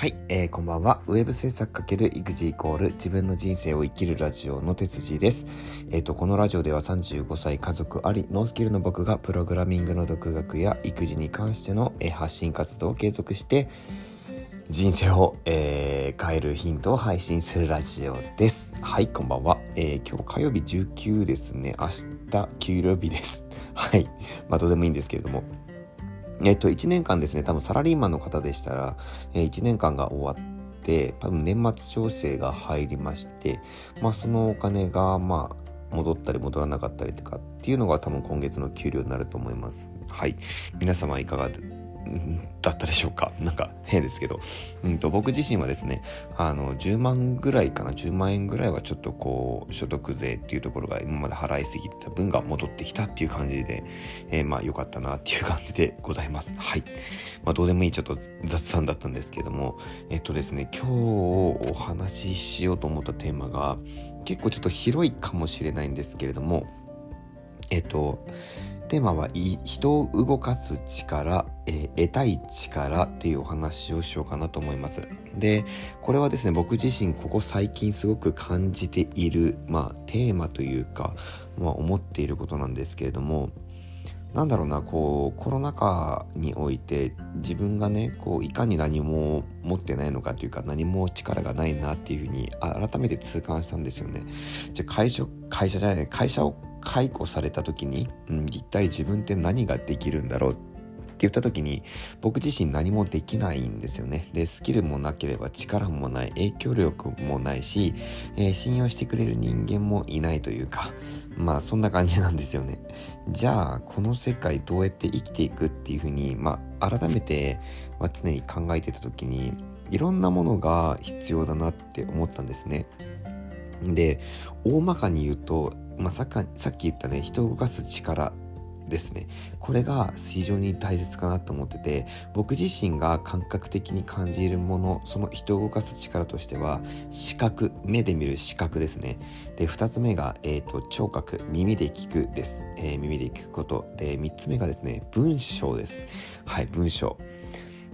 はい、えー、こんばんは。ウェブ制作×育児イコール自分の人生を生きるラジオの哲司です。えっ、ー、と、このラジオでは35歳家族あり、ノースキルの僕がプログラミングの独学や育児に関しての、えー、発信活動を継続して、人生を、えー、変えるヒントを配信するラジオです。はい、こんばんは。えー、今日火曜日19ですね。明日給料日です。はい。まあ、どうでもいいんですけれども。えっと、1年間ですね、多分サラリーマンの方でしたら、え、1年間が終わって、多分年末調整が入りまして、まあそのお金が、まあ、戻ったり戻らなかったりとかっていうのが多分今月の給料になると思います。はい。皆様いかがでだったでしょうかなんか変ですけど、うんと、僕自身はですね、あの、10万ぐらいかな、10万円ぐらいはちょっとこう、所得税っていうところが今まで払いすぎてた分が戻ってきたっていう感じで、えー、まあ良かったなっていう感じでございます。はい。まあどうでもいいちょっと雑談だったんですけども、えっとですね、今日お話ししようと思ったテーマが結構ちょっと広いかもしれないんですけれども、えっと、テーマは人を動かす力、えー、得たい力っていうお話をしようかなと思います。で、これはですね、僕自身ここ最近すごく感じている、まあテーマというか、まあ思っていることなんですけれども、なんだろうな、こう、コロナ禍において自分がね、こう、いかに何も持ってないのかというか、何も力がないなっていうふうに改めて痛感したんですよね。じゃ会社、会社じゃない、会社を解雇された時に、うん、一体自分って何ができるんだろうって言った時に僕自身何もできないんですよね。で、スキルもなければ力もない、影響力もないし、えー、信用してくれる人間もいないというか、まあそんな感じなんですよね。じゃあ、この世界どうやって生きていくっていうふうに、まあ改めて、まあ、常に考えてた時に、いろんなものが必要だなって思ったんですね。で、大まかに言うと、まあ、さっさっき言ったね人を動かす力ですね。これが非常に大切かなと思ってて僕自身が感覚的に感じるものその人を動かす力としては視覚目で見る視覚ですね。で2つ目が、えーと、聴覚耳で聞くです、えー、耳で聞くこと。で3つ目がですね文章です。はい文章。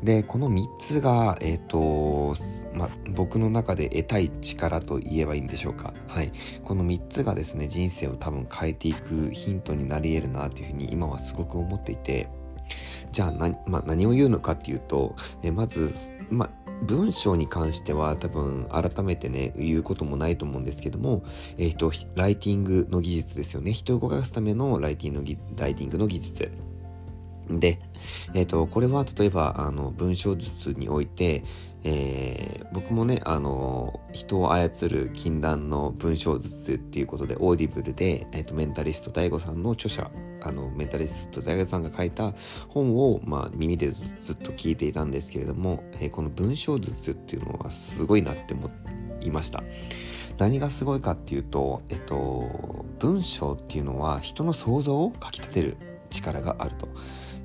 でこの3つが、えっ、ー、とま、僕の中で得たい力と言えばいいんでしょうか、はい、この3つがですね人生を多分変えていくヒントになり得るなというふうに今はすごく思っていて。じゃあ何,、ま何を言うのかっていうと、えまず、ま文章に関しては多分改めてね言うこともないと思うんですけども、えっ、ー、とライティングの技術ですよね。人を動かすためのライティングの技術。で、えっ、ー、と、これは例えば、あの、文章術において、えー、僕もね、あの、人を操る禁断の文章術っていうことで、 Audible で、えっ、ー、と、メンタリスト DAIGO さんの著者、あの、メンタリスト DAIGO さんが書いた本を、まあ、耳でずっと聞いていたんですけれども、えー、この文章術っていうのはすごいなって思いました。何がすごいかっていうと、えっと、文章っていうのは人の想像をかき立てる力があると。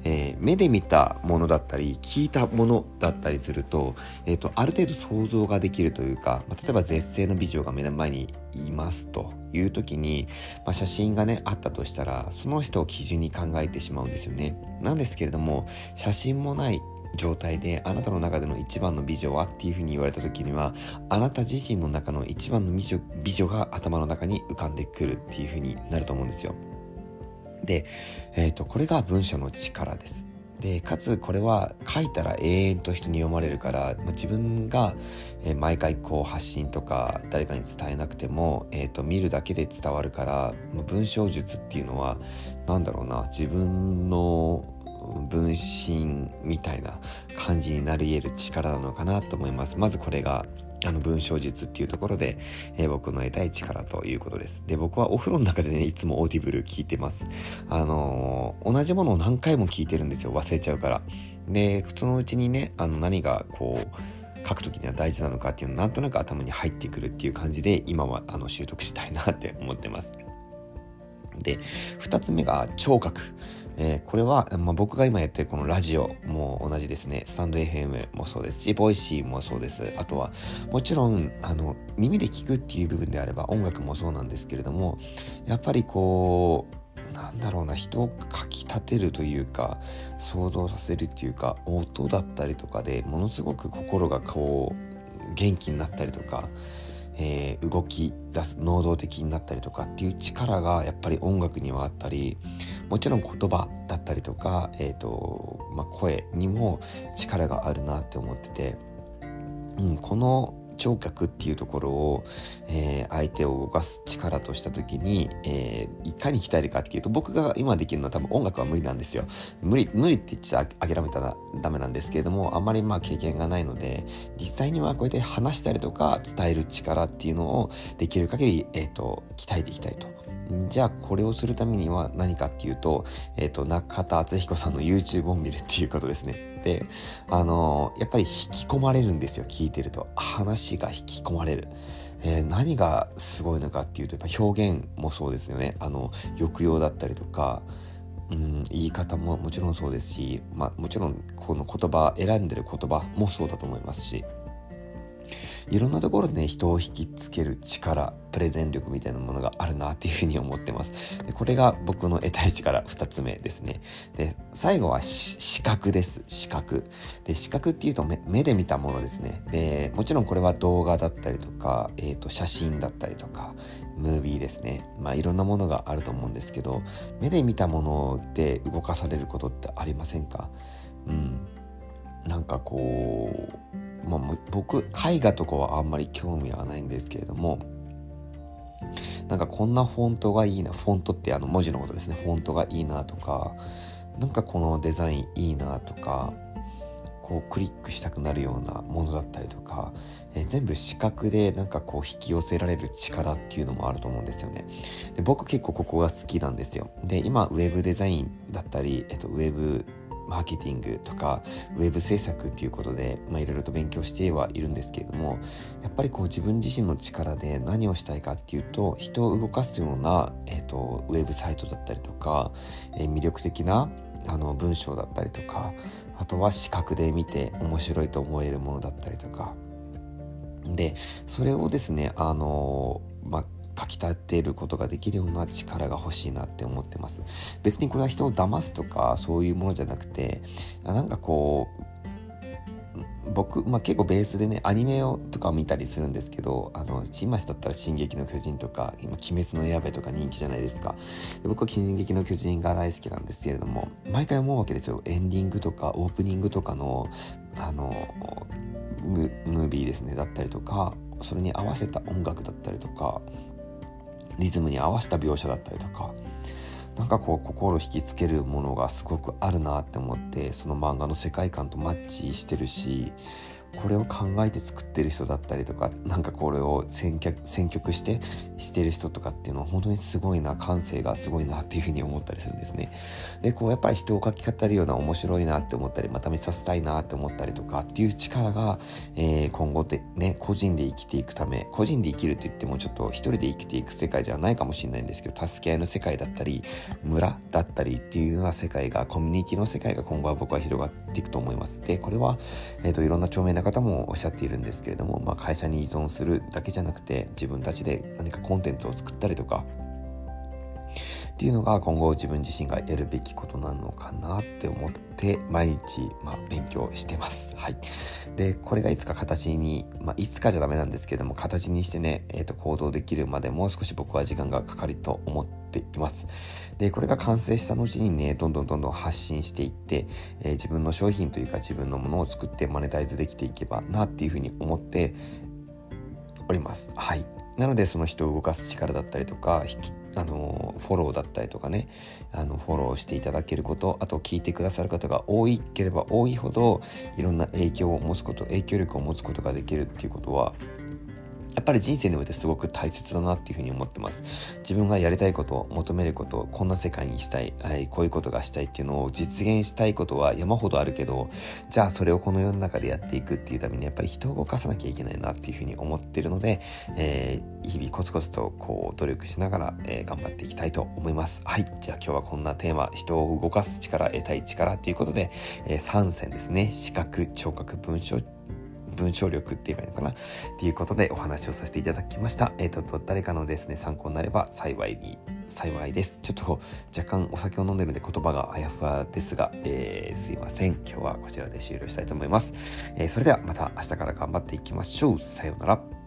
えー、目で見たものだったり聞いたものだったりすると,、えーと、ある程度想像ができるというか、まあ、例えば絶世の美女が目の前にいますという時に、まあ、写真がねあったとしたらその人を基準に考えてしまうんですよね。なんですけれども写真もない状態であなたの中での一番の美女はっていうふうに言われた時にはあなた自身の中の一番の美女美女が頭の中に浮かんでくるっていうふうになると思うんですよ。で、えーと、これが文章の力です。でかつこれは書いたら永遠と人に読まれるから、まあ、自分が、毎回こう発信とか誰かに伝えなくても、えーと、見るだけで伝わるから、まあ、文章術っていうのは何だろうな自分の分身みたいな感じになり得る力なのかなと思います。まずこれがあの文章術っていうところで、えー、僕の得たい力ということです。で、僕はお風呂の中でね、いつも Audible 聞いてます。あのー、同じものを何回も聞いてるんですよ。忘れちゃうから。で、そのうちにね、あの何がこう、書くときには大事なのかっていうのなんとなく頭に入ってくるっていう感じで、今はあの習得したいなって思ってます。で、二つ目が聴覚。えー、これは、まあ、僕が今やってるこのラジオも同じですね。 stand.fm もそうですし、 Voicy もそうです。あとは、もちろん、あの、耳で聞くっていう部分であれば音楽もそうなんですけれども、やっぱりこう、なんだろうな人をかきたてるというか想像させるっていうか音だったりとかでものすごく心がこう元気になったりとか、えー、動き出す能動的になったりとかっていう力がやっぱり音楽にはあったりもちろん言葉だったりとか、えーとまあ、声にも力があるなって思ってて、うん、この聴覚っていうところを、えー、相手を動かす力とした時に、えー、いかに鍛えるかっていうと僕が今できるのは多分音楽は無理なんですよ。無理無理って言っちゃ諦めたらダメなんですけれどもあんまりまあ経験がないので実際にはこうやって話したりとか伝える力っていうのをできる限り、えーと鍛えていきたいと。じゃあこれをするためには何かっていうと、えっ、ー、と、中田敦彦さんの YouTube を見るっていうことですね。で、あのー、やっぱり引き込まれるんですよ、聞いてると。話が引き込まれる。えー、何がすごいのかっていうと、やっぱ表現もそうですよね。あの、抑揚だったりとか、うん、言い方ももちろんそうですし、まあ、もちろんこの言葉選んでる言葉もそうだと思いますしいろんなところでね人を引きつける力プレゼン力みたいなものがあるなっていうふうに思ってます。でこれが僕の得たい力2つ目ですね。で最後は視覚です。視覚。で視覚っていうと目で見たものですね。でもちろんこれは動画だったりとか、えー、と写真だったりとかムービーですね。まあいろんなものがあると思うんですけど目で見たもので動かされることってありませんか？うん。なんかこうまあ、僕絵画とかはあんまり興味はないんですけれどもなんかこんなフォントがいいなフォントってあの文字のことですねフォントがいいなとかなんかこのデザインいいなとかこうクリックしたくなるようなものだったりとか、えー、全部視覚でなんかこう引き寄せられる力っていうのもあると思うんですよね。で僕結構ここが好きなんですよ。で今ウェブデザインだったり、えっと、ウェブマーケティングとかウェブ制作っていうことで、まあ、いろいろと勉強してはいるんですけれどもやっぱりこう自分自身の力で何をしたいかっていうと人を動かすような、えーと、ウェブサイトだったりとか、えー、魅力的なあの文章だったりとかあとは視覚で見て面白いと思えるものだったりとか。でそれをですねあのまあかきたてることができるような力が欲しいなって思ってます。別にこれは人を騙すとかそういうものじゃなくてなんかこう僕、まあ、結構ベースでねアニメをとかを見たりするんですけどあの新橋だったら「進撃の巨人」とか今「鬼滅の刃」とか人気じゃないですか。で僕は「進撃の巨人」が大好きなんですけれども毎回思うわけですよ。エンディングとかオープニングとかのあのムービーですねだったりとかそれに合わせた音楽だったりとかリズムに合わせた描写だったりとかなんかこう心引きつけるものがすごくあるなって思ってその漫画の世界観とマッチしてるしこれを考えて作ってる人だったりとかなんかこれを選曲選曲してしてる人とかっていうのは本当にすごいな感性がすごいなっていうふうに思ったりするんですね。でこうやっぱり人を書き語るような面白いなって思ったりまた見させたいなって思ったりとかっていう力が、えー、今後でね個人で生きていくため個人で生きるって言ってもちょっと一人で生きていく世界じゃないかもしれないんですけど助け合いの世界だったり村だったりっていうような世界がコミュニティの世界が今後は僕は広がっていくと思います。でこれは、えーと、いろんな著名な方もおっしゃっているんですけれども、まあ、会社に依存するだけじゃなくて自分たちで何かコンテンツを作ったりとかっていうのが今後自分自身がやるべきことなのかなって思って毎日、まあ、勉強してます。はい。で、これがいつか形に、まあ、いつかじゃダメなんですけども、形にしてね、え、ー、と、行動できるまでもう少し僕は時間がかかると思っています。で、これが完成した後にね、どんどんどんどん発信していって、えー、自分の商品というか自分のものを作ってマネタイズできていけばなっていうふうに思っております。はい。なのでその人を動かす力だったりとかあのフォローだったりとかねあのフォローしていただけることあと聞いてくださる方が多いければ多いほどいろんな影響を持つこと影響力を持つことができるっていうことはやっぱり人生においてすごく大切だなっていうふうに思ってます。自分がやりたいこと、求めること、こんな世界にしたい、はい、こういうことがしたいっていうのを実現したいことは山ほどあるけど、じゃあそれをこの世の中でやっていくっていうためにやっぱり人を動かさなきゃいけないなっていうふうに思ってるので、えー、日々コツコツとこう努力しながら、えー、頑張っていきたいと思います。はい。じゃあ今日はこんなテーマ、人を動かす力、得たい力っていうことで、えー、3選ですね。視覚、聴覚、文章、文章力って言えばいいのかな？っていうことでお話をさせていただきました。えっ、ー、と、誰かのですね、参考になれば幸いに、幸いです。ちょっと若干お酒を飲んでるんで言葉があやふわですが、えー、すいません。今日はこちらで終了したいと思います。えー、それではまた明日から頑張っていきましょう。さようなら。